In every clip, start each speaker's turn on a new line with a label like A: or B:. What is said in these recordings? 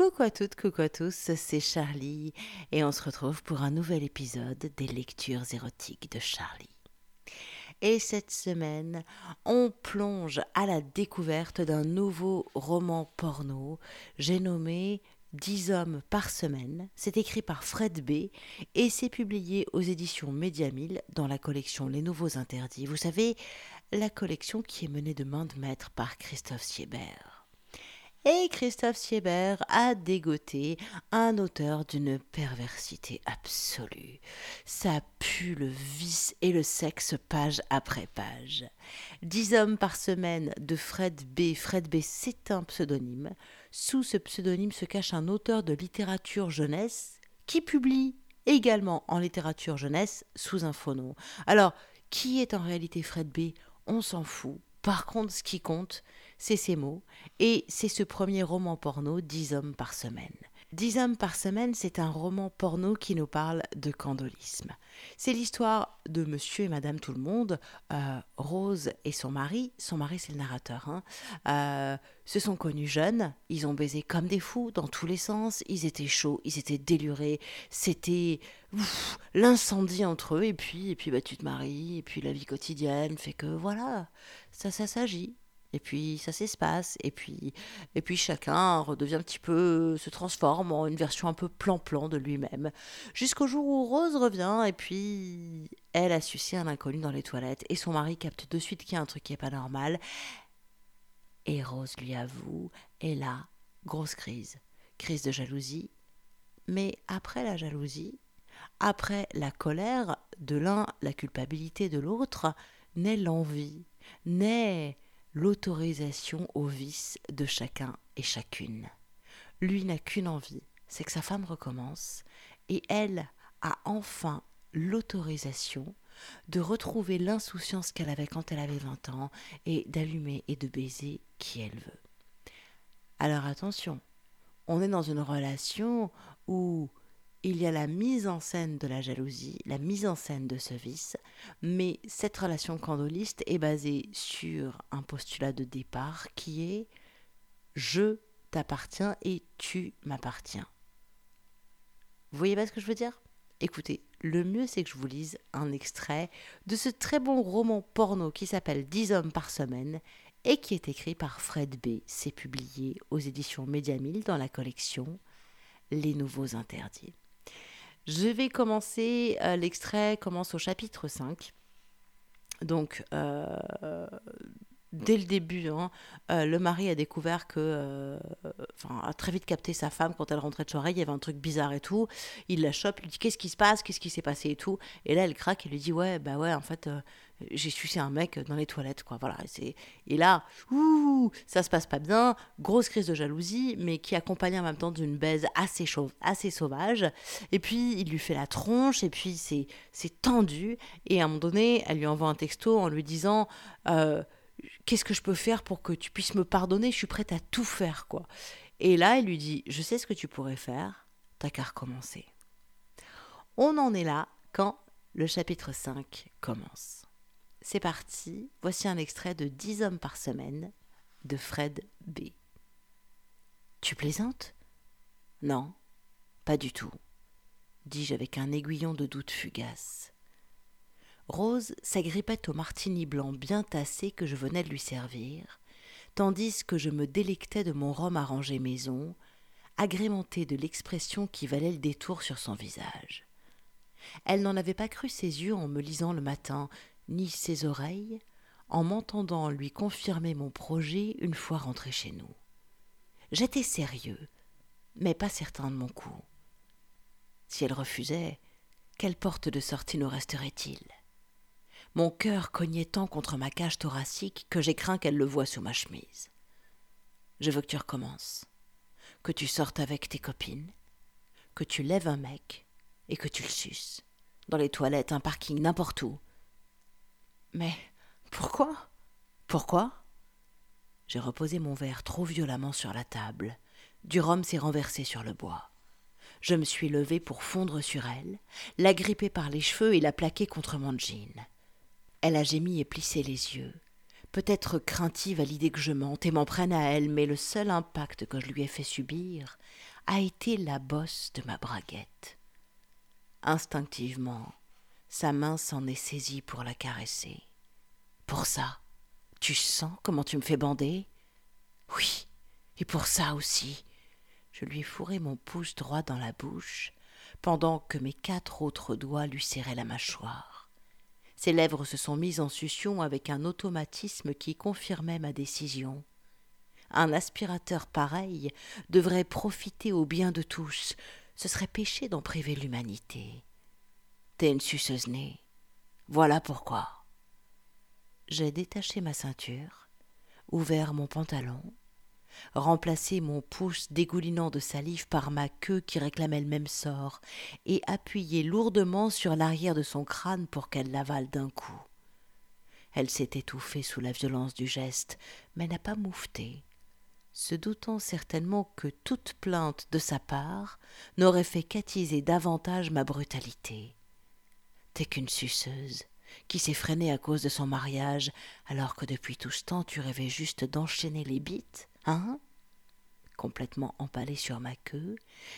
A: Coucou à toutes, coucou à tous, c'est Charlie et on se retrouve pour un nouvel épisode des lectures érotiques de Charlie. Et cette semaine, on plonge à la découverte d'un nouveau roman porno, j'ai nommé 10 hommes par semaine. C'est écrit par Fred B et c'est publié aux éditions Média dans la collection Les Nouveaux Interdits. Vous savez, la collection qui est menée de main de maître par Christophe Siebert. Et Christophe Siebert a dégoté un auteur d'une perversité absolue. Ça pue le vice et le sexe page après page. Dix hommes par semaine de Fred B. Fred B. c'est un pseudonyme. Sous ce pseudonyme se cache un auteur de littérature jeunesse qui publie également en littérature jeunesse sous un faux nom. Alors, qui est en réalité Fred B? On s'en fout. Par contre, ce qui compte, c'est ces mots, et c'est ce premier roman porno, Dix hommes par semaine. Dix hommes par semaine, c'est un roman porno qui nous parle de candolisme. C'est l'histoire de monsieur et madame tout le monde, euh, Rose et son mari, son mari c'est le narrateur, hein, euh, se sont connus jeunes, ils ont baisé comme des fous dans tous les sens, ils étaient chauds, ils étaient délurés, c'était l'incendie entre eux, et puis, et puis bah, tu te maries, et puis la vie quotidienne fait que voilà, ça, ça s'agit. Et puis ça s'espace, et puis, et puis chacun redevient un petit peu, se transforme en une version un peu plan-plan de lui-même. Jusqu'au jour où Rose revient, et puis elle a sucé un inconnu dans les toilettes, et son mari capte de suite qu'il y a un truc qui n'est pas normal. Et Rose lui avoue, et là, grosse crise. Crise de jalousie. Mais après la jalousie, après la colère de l'un, la culpabilité de l'autre, naît l'envie, naît l'autorisation au vice de chacun et chacune. Lui n'a qu'une envie, c'est que sa femme recommence, et elle a enfin l'autorisation de retrouver l'insouciance qu'elle avait quand elle avait 20 ans et d'allumer et de baiser qui elle veut. Alors attention, on est dans une relation où il y a la mise en scène de la jalousie, la mise en scène de ce vice, mais cette relation candoliste est basée sur un postulat de départ qui est je t'appartiens et tu m'appartiens. Vous voyez pas ce que je veux dire? Écoutez, le mieux c'est que je vous lise un extrait de ce très bon roman porno qui s'appelle 10 hommes par semaine et qui est écrit par Fred B. C'est publié aux éditions Médiamille dans la collection Les Nouveaux Interdits. Je vais commencer, euh, l'extrait commence au chapitre 5. Donc, euh, dès le début, hein, euh, le mari a découvert que, enfin, a très vite capté sa femme quand elle rentrait de soirée, il y avait un truc bizarre et tout. Il la chope, lui dit qu'est-ce qui se passe, qu'est-ce qui s'est passé et tout? Et là, elle craque et lui dit ouais, bah ouais, en fait, j'ai sucé un mec dans les toilettes, quoi. Voilà. Et là, ouh, ça se passe pas bien, grosse crise de jalousie, mais qui accompagne en même temps d'une baise assez chauve, assez sauvage. Et puis il lui fait la tronche, et puis c'est tendu. Et à un moment donné, elle lui envoie un texto en lui disant euh, qu'est-ce que je peux faire pour que tu puisses me pardonner? Je suis prête à tout faire, quoi. Et là, elle lui dit je sais ce que tu pourrais faire, t'as qu'à recommencer. On en est là quand le chapitre 5 commence. C'est parti, voici un extrait de 10 hommes par semaine de Fred B. Tu plaisantes? Non, pas du tout, dis-je avec un aiguillon de doute fugace. Rose s'agrippait au martini blanc bien tassé que je venais de lui servir, tandis que je me délectais de mon rhum arrangé maison, agrémenté de l'expression qui valait le détour sur son visage. Elle n'en avait pas cru ses yeux en me lisant le matin, ni ses oreilles en m'entendant lui confirmer mon projet une fois rentré chez nous. J'étais sérieux, mais pas certain de mon coup. Si elle refusait, quelle porte de sortie nous resterait-il? Mon cœur cognait tant contre ma cage thoracique que j'ai craint qu'elle le voie sous ma chemise. Je veux que tu recommences, que tu sortes avec tes copines, que tu lèves un mec et que tu le suces, dans les toilettes, un parking, n'importe où, mais pourquoi? Pourquoi? J'ai reposé mon verre trop violemment sur la table. Du rhum s'est renversé sur le bois. Je me suis levé pour fondre sur elle, la gripper par les cheveux et la plaquer contre mon jean. Elle a gémi et plissé les yeux, peut-être craintive à l'idée que je mente et m'en prenne à elle, mais le seul impact que je lui ai fait subir a été la bosse de ma braguette. Instinctivement, sa main s'en est saisie pour la caresser. Pour ça, tu sens comment tu me fais bander? Oui, et pour ça aussi. Je lui ai fourré mon pouce droit dans la bouche, pendant que mes quatre autres doigts lui serraient la mâchoire. Ses lèvres se sont mises en succion avec un automatisme qui confirmait ma décision. Un aspirateur pareil devrait profiter au bien de tous. Ce serait péché d'en priver l'humanité. T'es une suceuse née. Voilà pourquoi. J'ai détaché ma ceinture, ouvert mon pantalon, remplacer mon pouce dégoulinant de salive par ma queue qui réclamait le même sort, et appuyer lourdement sur l'arrière de son crâne pour qu'elle l'avale d'un coup. Elle s'est étouffée sous la violence du geste, mais n'a pas moufté, se doutant certainement que toute plainte de sa part n'aurait fait qu'attiser davantage ma brutalité. T'es qu'une suceuse, qui s'est freinée à cause de son mariage, alors que depuis tout ce temps tu rêvais juste d'enchaîner les bites Hein? Complètement empalée sur ma queue,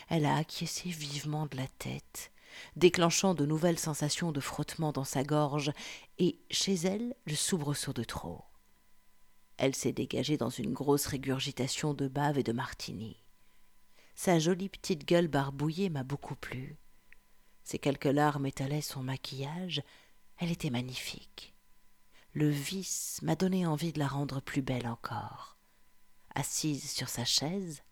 A: elle a acquiescé vivement de la tête, déclenchant de nouvelles sensations de frottement dans sa gorge, et chez elle le soubresaut de trop. Elle s'est dégagée dans une grosse régurgitation de bave et de martini. Sa jolie petite gueule barbouillée m'a beaucoup plu. Ses quelques larmes étalaient son maquillage, elle était magnifique. Le vice m'a donné envie de la rendre plus belle encore assise sur sa chaise.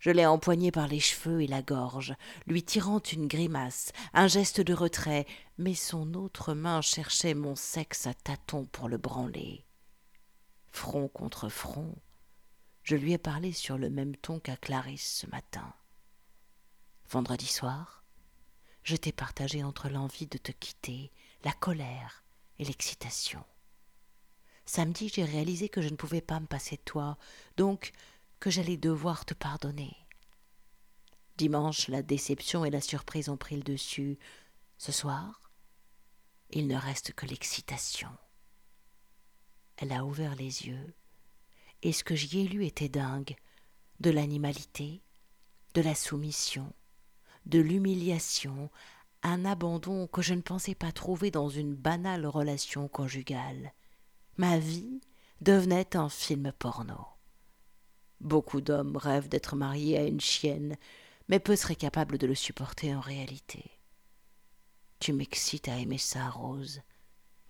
A: Je l'ai empoignée par les cheveux et la gorge, lui tirant une grimace, un geste de retrait, mais son autre main cherchait mon sexe à tâtons pour le branler. Front contre front, je lui ai parlé sur le même ton qu'à Clarisse ce matin. Vendredi soir, je t'ai partagé entre l'envie de te quitter, la colère et l'excitation. Samedi, j'ai réalisé que je ne pouvais pas me passer de toi, donc que j'allais devoir te pardonner. Dimanche, la déception et la surprise ont pris le dessus. Ce soir, il ne reste que l'excitation. Elle a ouvert les yeux, et ce que j'y ai lu était dingue, de l'animalité, de la soumission, de l'humiliation, un abandon que je ne pensais pas trouver dans une banale relation conjugale ma vie devenait un film porno. Beaucoup d'hommes rêvent d'être mariés à une chienne, mais peu seraient capables de le supporter en réalité. Tu m'excites à aimer ça, Rose.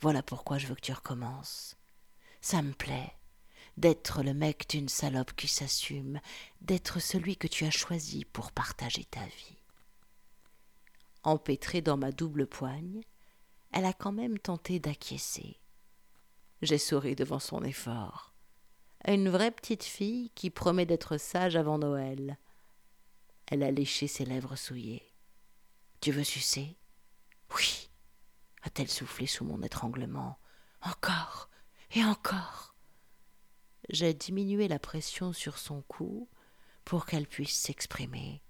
A: Voilà pourquoi je veux que tu recommences. Ça me plaît d'être le mec d'une salope qui s'assume, d'être celui que tu as choisi pour partager ta vie. Empêtrée dans ma double poigne, elle a quand même tenté d'acquiescer. J'ai souri devant son effort. Une vraie petite fille qui promet d'être sage avant Noël. Elle a léché ses lèvres souillées. Tu veux sucer? Oui. A-t-elle soufflé sous mon étranglement Encore et encore. J'ai diminué la pression sur son cou pour qu'elle puisse s'exprimer.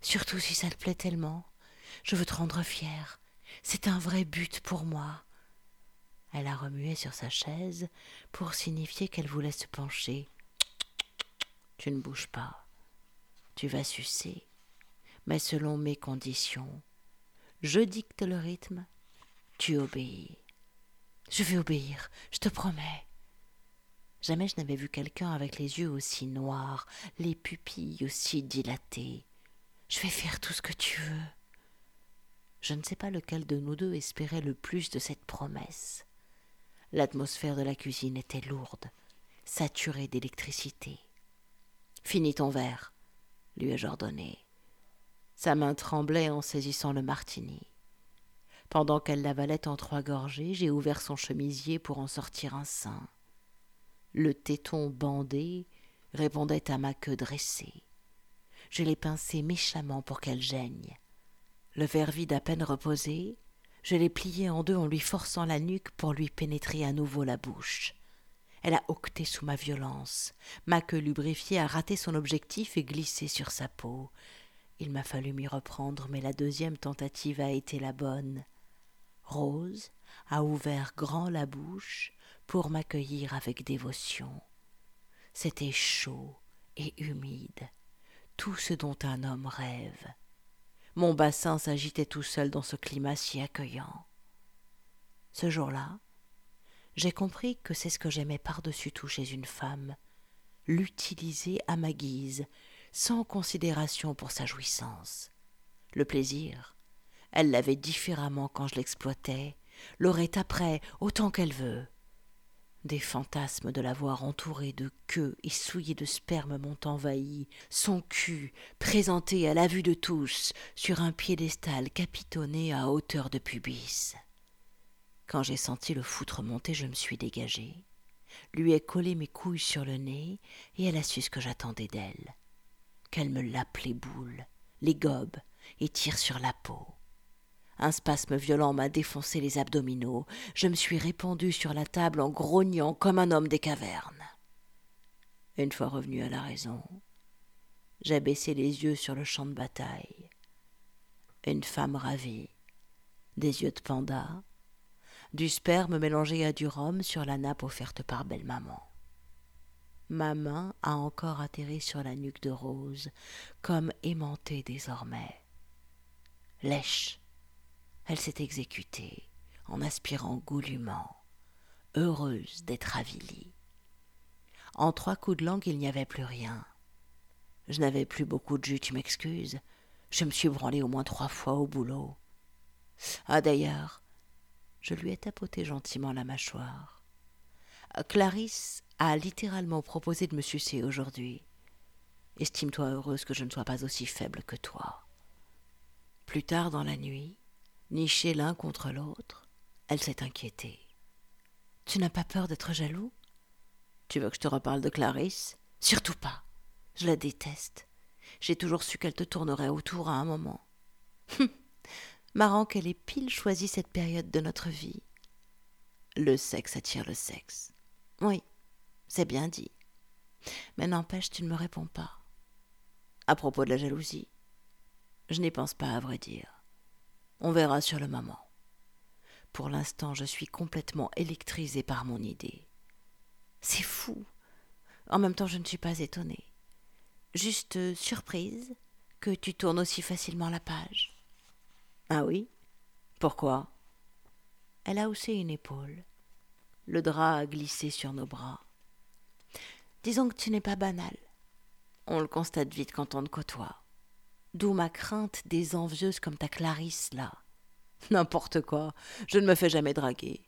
A: Surtout si ça te plaît tellement. Je veux te rendre fière. C'est un vrai but pour moi. Elle a remué sur sa chaise pour signifier qu'elle voulait se pencher. Tu ne bouges pas. Tu vas sucer, mais selon mes conditions. Je dicte le rythme, tu obéis. Je vais obéir, je te promets. Jamais je n'avais vu quelqu'un avec les yeux aussi noirs, les pupilles aussi dilatées. Je vais faire tout ce que tu veux. Je ne sais pas lequel de nous deux espérait le plus de cette promesse. L'atmosphère de la cuisine était lourde, saturée d'électricité. Finis ton verre, lui ai-je ordonné. Sa main tremblait en saisissant le martini. Pendant qu'elle l'avalait en trois gorgées, j'ai ouvert son chemisier pour en sortir un sein. Le téton bandé répondait à ma queue dressée. Je l'ai pincé méchamment pour qu'elle gêne. Le verre vide à peine reposé, je l'ai plié en deux en lui forçant la nuque pour lui pénétrer à nouveau la bouche. Elle a octé sous ma violence. Ma queue lubrifiée a raté son objectif et glissé sur sa peau. Il m'a fallu m'y reprendre, mais la deuxième tentative a été la bonne. Rose a ouvert grand la bouche pour m'accueillir avec dévotion. C'était chaud et humide, tout ce dont un homme rêve. Mon bassin s'agitait tout seul dans ce climat si accueillant. Ce jour-là, j'ai compris que c'est ce que j'aimais par-dessus tout chez une femme, l'utiliser à ma guise, sans considération pour sa jouissance. Le plaisir, elle l'avait différemment quand je l'exploitais, l'aurait après autant qu'elle veut. Des fantasmes de l'avoir entourée de queues et souillée de sperme m'ont envahi, son cul présenté à la vue de tous sur un piédestal capitonné à hauteur de pubis. Quand j'ai senti le foutre monter, je me suis dégagée, lui ai collé mes couilles sur le nez, et elle a su ce que j'attendais d'elle. Qu'elle me lappe les boules, les gobe et tire sur la peau. Un spasme violent m'a défoncé les abdominaux. Je me suis répandu sur la table en grognant comme un homme des cavernes. Une fois revenu à la raison, j'ai baissé les yeux sur le champ de bataille. Une femme ravie, des yeux de panda, du sperme mélangé à du rhum sur la nappe offerte par belle maman. Ma main a encore atterri sur la nuque de Rose, comme aimantée désormais. Lèche, elle s'est exécutée en aspirant goulûment, heureuse d'être avilie. En trois coups de langue, il n'y avait plus rien. Je n'avais plus beaucoup de jus, tu m'excuses. Je me suis branlé au moins trois fois au boulot. Ah d'ailleurs, je lui ai tapoté gentiment la mâchoire. Clarisse a littéralement proposé de me sucer aujourd'hui. Estime-toi heureuse que je ne sois pas aussi faible que toi. Plus tard dans la nuit, nichés l'un contre l'autre, elle s'est inquiétée. Tu n'as pas peur d'être jaloux? Tu veux que je te reparle de Clarisse? Surtout pas. Je la déteste. J'ai toujours su qu'elle te tournerait autour à un moment. Hum. Marrant qu'elle ait pile choisi cette période de notre vie. Le sexe attire le sexe. Oui, c'est bien dit. Mais n'empêche, tu ne me réponds pas. À propos de la jalousie, je n'y pense pas à vrai dire. On verra sur le moment. Pour l'instant, je suis complètement électrisée par mon idée. C'est fou. En même temps, je ne suis pas étonnée. Juste euh, surprise que tu tournes aussi facilement la page. Ah oui? Pourquoi? Elle a haussé une épaule. Le drap a glissé sur nos bras. Disons que tu n'es pas banal. On le constate vite quand on te côtoie. D'où ma crainte des envieuses comme ta Clarisse, là. N'importe quoi, je ne me fais jamais draguer.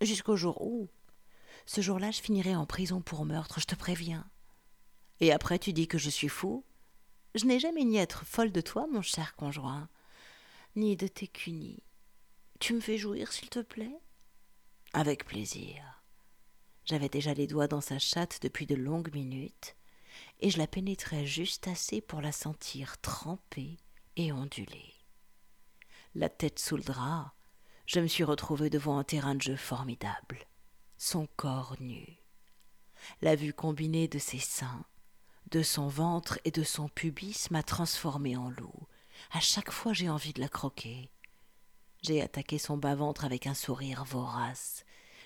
A: Jusqu'au jour où? Ce jour-là, je finirai en prison pour meurtre, je te préviens. Et après, tu dis que je suis fou? Je n'ai jamais ni être folle de toi, mon cher conjoint, ni de tes cunis. Tu me fais jouir, s'il te plaît? Avec plaisir. J'avais déjà les doigts dans sa chatte depuis de longues minutes, et je la pénétrais juste assez pour la sentir trempée et ondulée. La tête sous le drap, je me suis retrouvée devant un terrain de jeu formidable, son corps nu. La vue combinée de ses seins, de son ventre et de son pubis m'a transformée en loup. À chaque fois j'ai envie de la croquer. J'ai attaqué son bas-ventre avec un sourire vorace.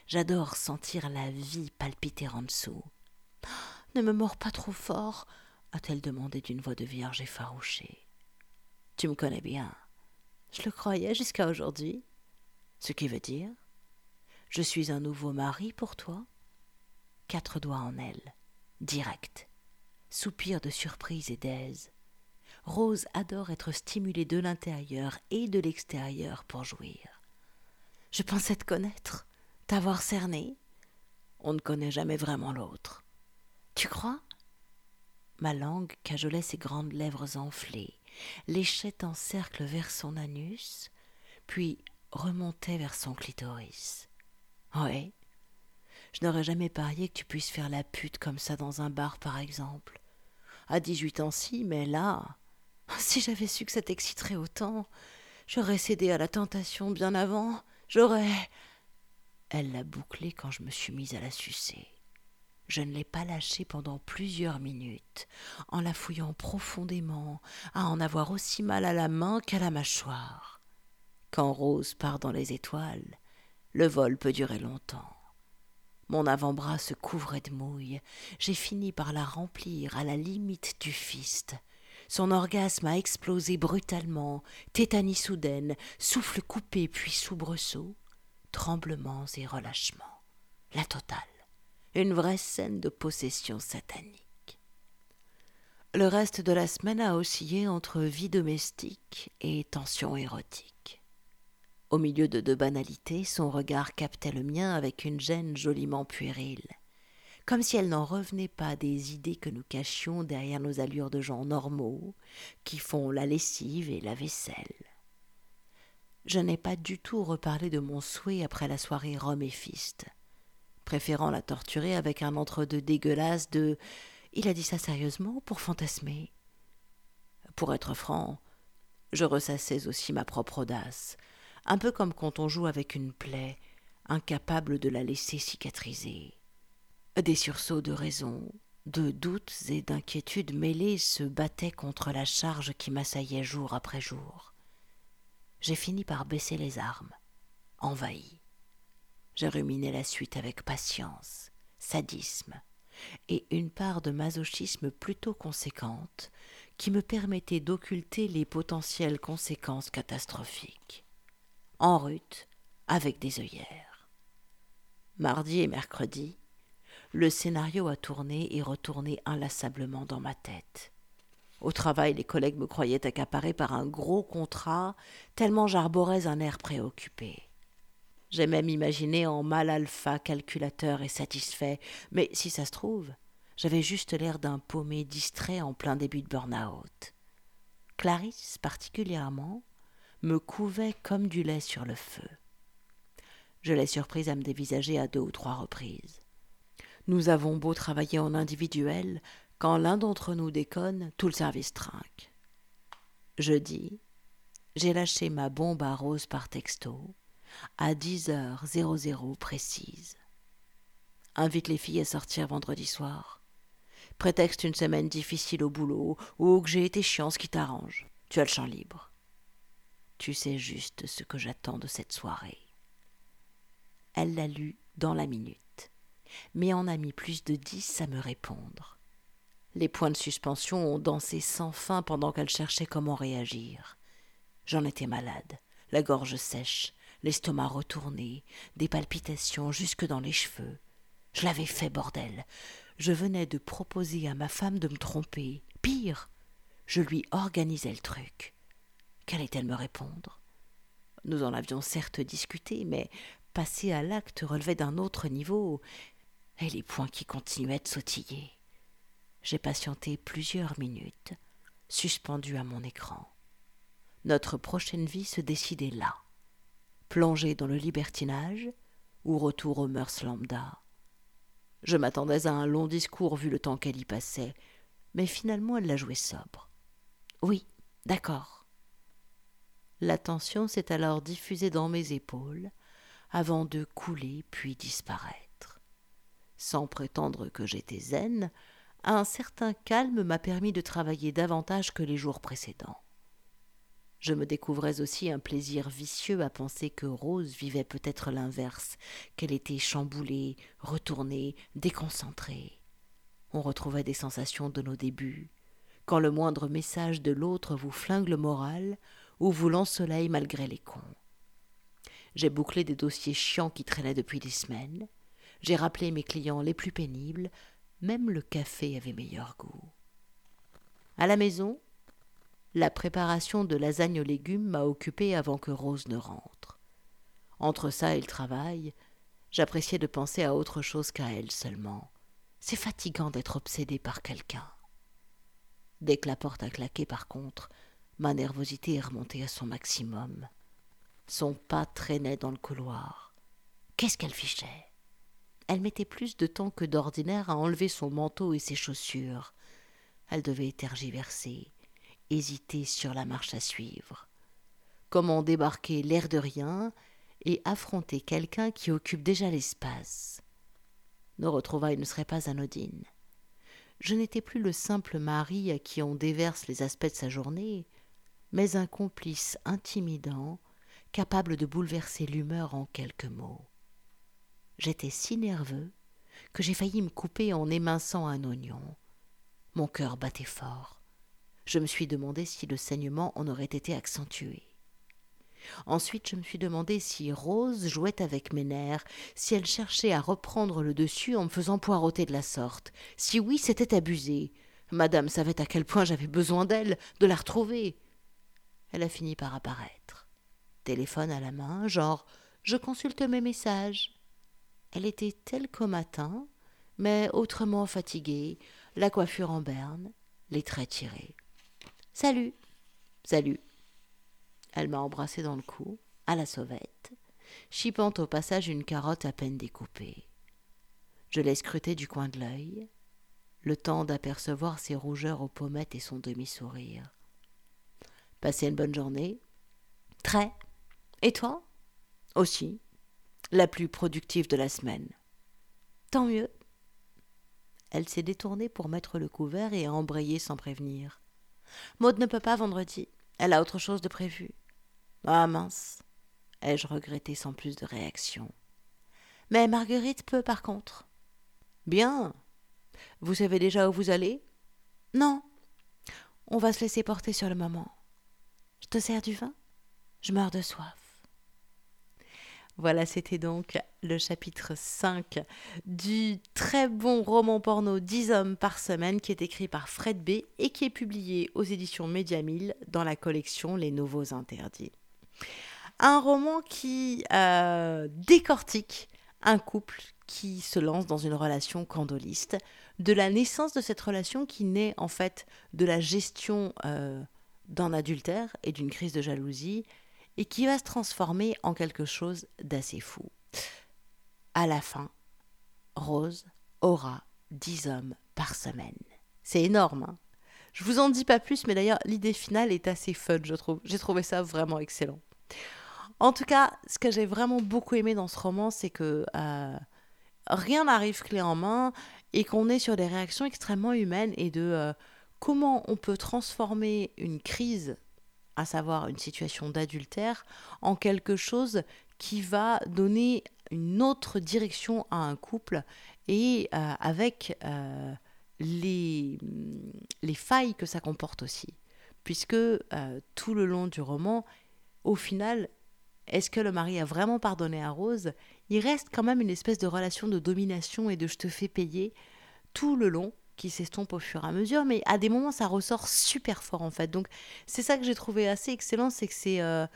A: J'adore sentir la vie palpiter en dessous. Ne me mords pas trop fort, a-t-elle demandé d'une voix de vierge effarouchée. Tu me connais bien. Je le croyais jusqu'à aujourd'hui. Ce qui veut dire Je suis un nouveau mari pour toi Quatre doigts en elle, direct. Soupir de surprise et d'aise. Rose adore être stimulée de l'intérieur et de l'extérieur pour jouir. Je pensais te connaître, t'avoir cerné. On ne connaît jamais vraiment l'autre. Tu crois? Ma langue cajolait ses grandes lèvres enflées, léchait en cercle vers son anus, puis remontait vers son clitoris. Ouais. Je n'aurais jamais parié que tu puisses faire la pute comme ça dans un bar, par exemple. À dix-huit ans, si, mais là. Si j'avais su que ça t'exciterait autant, j'aurais cédé à la tentation bien avant. J'aurais. Elle l'a bouclé quand je me suis mise à la sucer. Je ne l'ai pas lâchée pendant plusieurs minutes, en la fouillant profondément, à en avoir aussi mal à la main qu'à la mâchoire. Quand Rose part dans les étoiles, le vol peut durer longtemps. Mon avant-bras se couvrait de mouille. J'ai fini par la remplir à la limite du fist. Son orgasme a explosé brutalement, tétanie soudaine, souffle coupé puis soubresaut, tremblements et relâchements. La totale. Une vraie scène de possession satanique. Le reste de la semaine a oscillé entre vie domestique et tension érotique. Au milieu de deux banalités, son regard captait le mien avec une gêne joliment puérile, comme si elle n'en revenait pas des idées que nous cachions derrière nos allures de gens normaux, qui font la lessive et la vaisselle. Je n'ai pas du tout reparlé de mon souhait après la soirée Rome préférant la torturer avec un entre-deux dégueulasse de Il a dit ça sérieusement pour fantasmer. Pour être franc, je ressassais aussi ma propre audace, un peu comme quand on joue avec une plaie, incapable de la laisser cicatriser. Des sursauts de raison, de doutes et d'inquiétudes mêlés se battaient contre la charge qui m'assaillait jour après jour. J'ai fini par baisser les armes, envahi. J'ai ruminé la suite avec patience, sadisme et une part de masochisme plutôt conséquente qui me permettait d'occulter les potentielles conséquences catastrophiques en route avec des œillères. Mardi et mercredi, le scénario a tourné et retourné inlassablement dans ma tête. Au travail, les collègues me croyaient accaparé par un gros contrat, tellement j'arborais un air préoccupé. J'ai même imaginé en mal alpha calculateur et satisfait, mais si ça se trouve, j'avais juste l'air d'un paumé distrait en plein début de burn-out. Clarisse, particulièrement, me couvait comme du lait sur le feu. Je l'ai surprise à me dévisager à deux ou trois reprises. Nous avons beau travailler en individuel, quand l'un d'entre nous déconne, tout le service trinque. Jeudi, j'ai lâché ma bombe à rose par texto à 10h00 précise. Invite les filles à sortir vendredi soir. Prétexte une semaine difficile au boulot ou que j'ai été chiant, qui t'arrange. Tu as le champ libre. Tu sais juste ce que j'attends de cette soirée. Elle l'a lu dans la minute, mais en a mis plus de dix à me répondre. Les points de suspension ont dansé sans fin pendant qu'elle cherchait comment réagir. J'en étais malade, la gorge sèche, l'estomac retourné, des palpitations jusque dans les cheveux. Je l'avais fait, bordel. Je venais de proposer à ma femme de me tromper. Pire, je lui organisais le truc. Qu'allait-elle me répondre? Nous en avions certes discuté, mais passer à l'acte relevait d'un autre niveau, et les points qui continuaient de sautiller. J'ai patienté plusieurs minutes, suspendu à mon écran. Notre prochaine vie se décidait là. Plonger dans le libertinage ou retour aux mœurs lambda. Je m'attendais à un long discours vu le temps qu'elle y passait, mais finalement elle l'a joué sobre. Oui, d'accord. L'attention s'est alors diffusée dans mes épaules, avant de couler puis disparaître. Sans prétendre que j'étais zen, un certain calme m'a permis de travailler davantage que les jours précédents. Je me découvrais aussi un plaisir vicieux à penser que Rose vivait peut-être l'inverse, qu'elle était chamboulée, retournée, déconcentrée. On retrouvait des sensations de nos débuts. Quand le moindre message de l'autre vous flingue le moral, ou vous l'ensoleille malgré les cons. J'ai bouclé des dossiers chiants qui traînaient depuis des semaines. J'ai rappelé mes clients les plus pénibles. Même le café avait meilleur goût. À la maison, la préparation de lasagne aux légumes m'a occupé avant que Rose ne rentre. Entre ça et le travail, j'appréciais de penser à autre chose qu'à elle seulement. C'est fatigant d'être obsédé par quelqu'un. Dès que la porte a claqué, par contre, Ma nervosité est remontée à son maximum. Son pas traînait dans le couloir. Qu'est-ce qu'elle fichait? Elle mettait plus de temps que d'ordinaire à enlever son manteau et ses chaussures. Elle devait tergiverser, hésiter sur la marche à suivre. Comment débarquer l'air de rien et affronter quelqu'un qui occupe déjà l'espace? Nos retrouvailles ne seraient pas anodines. Je n'étais plus le simple mari à qui on déverse les aspects de sa journée, mais un complice intimidant, capable de bouleverser l'humeur en quelques mots. j'étais si nerveux que j'ai failli me couper en éminçant un oignon. Mon cœur battait fort. Je me suis demandé si le saignement en aurait été accentué. Ensuite, je me suis demandé si Rose jouait avec mes nerfs, si elle cherchait à reprendre le dessus en me faisant poireauter de la sorte. Si oui, c'était abusé. Madame savait à quel point j'avais besoin d'elle, de la retrouver. Elle a fini par apparaître. Téléphone à la main, genre je consulte mes messages. Elle était telle qu'au matin, mais autrement fatiguée, la coiffure en berne, les traits tirés. Salut. Salut. Elle m'a embrassé dans le cou, à la sauvette, chipant au passage une carotte à peine découpée. Je l'ai scrutée du coin de l'œil, le temps d'apercevoir ses rougeurs aux pommettes et son demi-sourire. Passez une bonne journée Très. Et toi? Aussi. La plus productive de la semaine. Tant mieux. Elle s'est détournée pour mettre le couvert et a sans prévenir. Maud ne peut pas vendredi. Elle a autre chose de prévu. Ah mince ai-je regretté sans plus de réaction. Mais Marguerite peut par contre. Bien. Vous savez déjà où vous allez? Non. On va se laisser porter sur le moment. Je te sers du vin? Je meurs de soif. Voilà, c'était donc le chapitre 5 du très bon roman porno 10 hommes par semaine qui est écrit par Fred B et qui est publié aux éditions Média dans la collection Les Nouveaux Interdits. Un roman qui euh, décortique un couple qui se lance dans une relation candoliste, de la naissance de cette relation qui naît en fait de la gestion euh, d'un adultère et d'une crise de jalousie, et qui va se transformer en quelque chose d'assez fou. À la fin, Rose aura dix hommes par semaine. C'est énorme, hein je vous en dis pas plus, mais d'ailleurs, l'idée finale est assez fun, je trouve. J'ai trouvé ça vraiment excellent. En tout cas, ce que j'ai vraiment beaucoup aimé dans ce roman, c'est que euh, rien n'arrive clé en main et qu'on est sur des réactions extrêmement humaines et de euh, comment on peut transformer une crise, à savoir une situation d'adultère, en quelque chose qui va donner une autre direction à un couple et euh, avec les, les failles que ça comporte aussi. Puisque euh, tout le long du roman, au final, est-ce que le mari a vraiment pardonné à Rose? Il reste quand même une espèce de relation de domination et de je te fais payer tout le long qui s'estompe au fur et à mesure, mais à des moments ça ressort super fort en fait. Donc c'est ça que j'ai trouvé assez excellent, c'est que c'est, euh,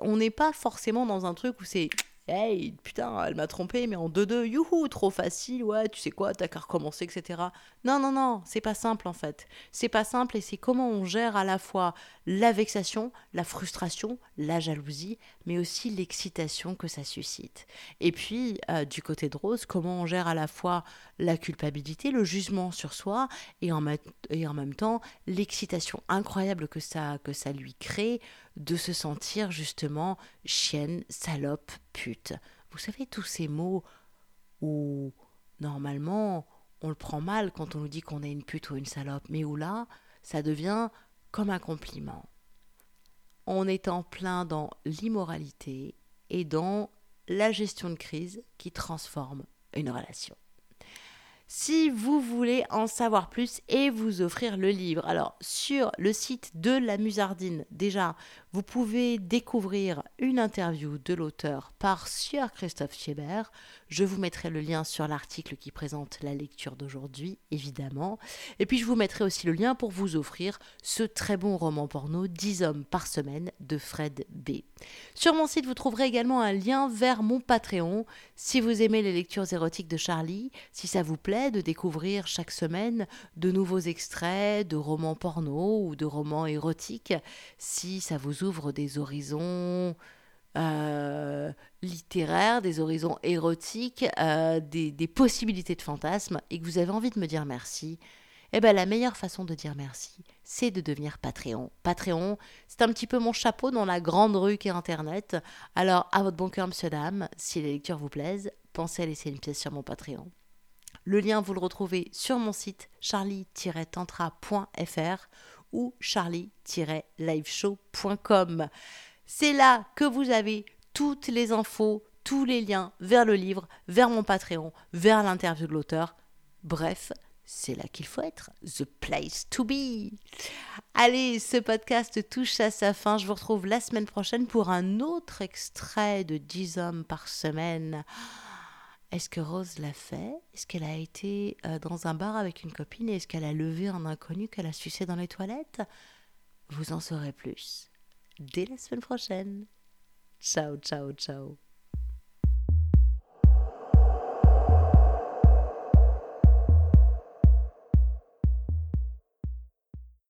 A: on n'est pas forcément dans un truc où c'est Hey, putain, elle m'a trompé, mais en 2-2, youhou, trop facile, ouais, tu sais quoi, t'as qu'à recommencer, etc. Non, non, non, c'est pas simple en fait. C'est pas simple et c'est comment on gère à la fois la vexation, la frustration, la jalousie, mais aussi l'excitation que ça suscite. Et puis, euh, du côté de Rose, comment on gère à la fois la culpabilité, le jugement sur soi, et en, et en même temps l'excitation incroyable que ça, que ça lui crée de se sentir justement chienne, salope, pute. Vous savez, tous ces mots où normalement on le prend mal quand on nous dit qu'on est une pute ou une salope, mais où là, ça devient comme un compliment. On est en plein dans l'immoralité et dans la gestion de crise qui transforme une relation si vous voulez en savoir plus et vous offrir le livre. Alors, sur le site de la Musardine, déjà, vous pouvez découvrir une interview de l'auteur par Sieur Christophe Schieber. Je vous mettrai le lien sur l'article qui présente la lecture d'aujourd'hui, évidemment. Et puis, je vous mettrai aussi le lien pour vous offrir ce très bon roman porno 10 hommes par semaine de Fred B. Sur mon site, vous trouverez également un lien vers mon Patreon. Si vous aimez les lectures érotiques de Charlie, si ça vous plaît, de découvrir chaque semaine de nouveaux extraits de romans porno ou de romans érotiques, si ça vous ouvre des horizons euh, littéraires, des horizons érotiques, euh, des, possibilités de fantasmes, et que vous avez envie de me dire merci, eh bien la meilleure façon de dire merci, c'est de devenir Patreon. Patreon, c'est un petit peu mon chapeau dans la grande rue qu'est Internet. Alors, à votre bon cœur, monsieur, dame, si les lectures vous plaisent, pensez à laisser une pièce sur mon Patreon. Le lien, vous le retrouvez sur mon site charlie-tantra.fr ou charlie-liveshow.com. C'est là que vous avez toutes les infos, tous les liens vers le livre, vers mon Patreon, vers l'interview de l'auteur. Bref, c'est là qu'il faut être. The place to be. Allez, ce podcast touche à sa fin. Je vous retrouve la semaine prochaine pour un autre extrait de 10 hommes par semaine. Est-ce que Rose l'a fait? Est-ce qu'elle a été euh, dans un bar avec une copine et est-ce qu'elle a levé un inconnu qu'elle a sucé dans les toilettes? Vous en saurez plus dès la semaine prochaine. Ciao, ciao, ciao.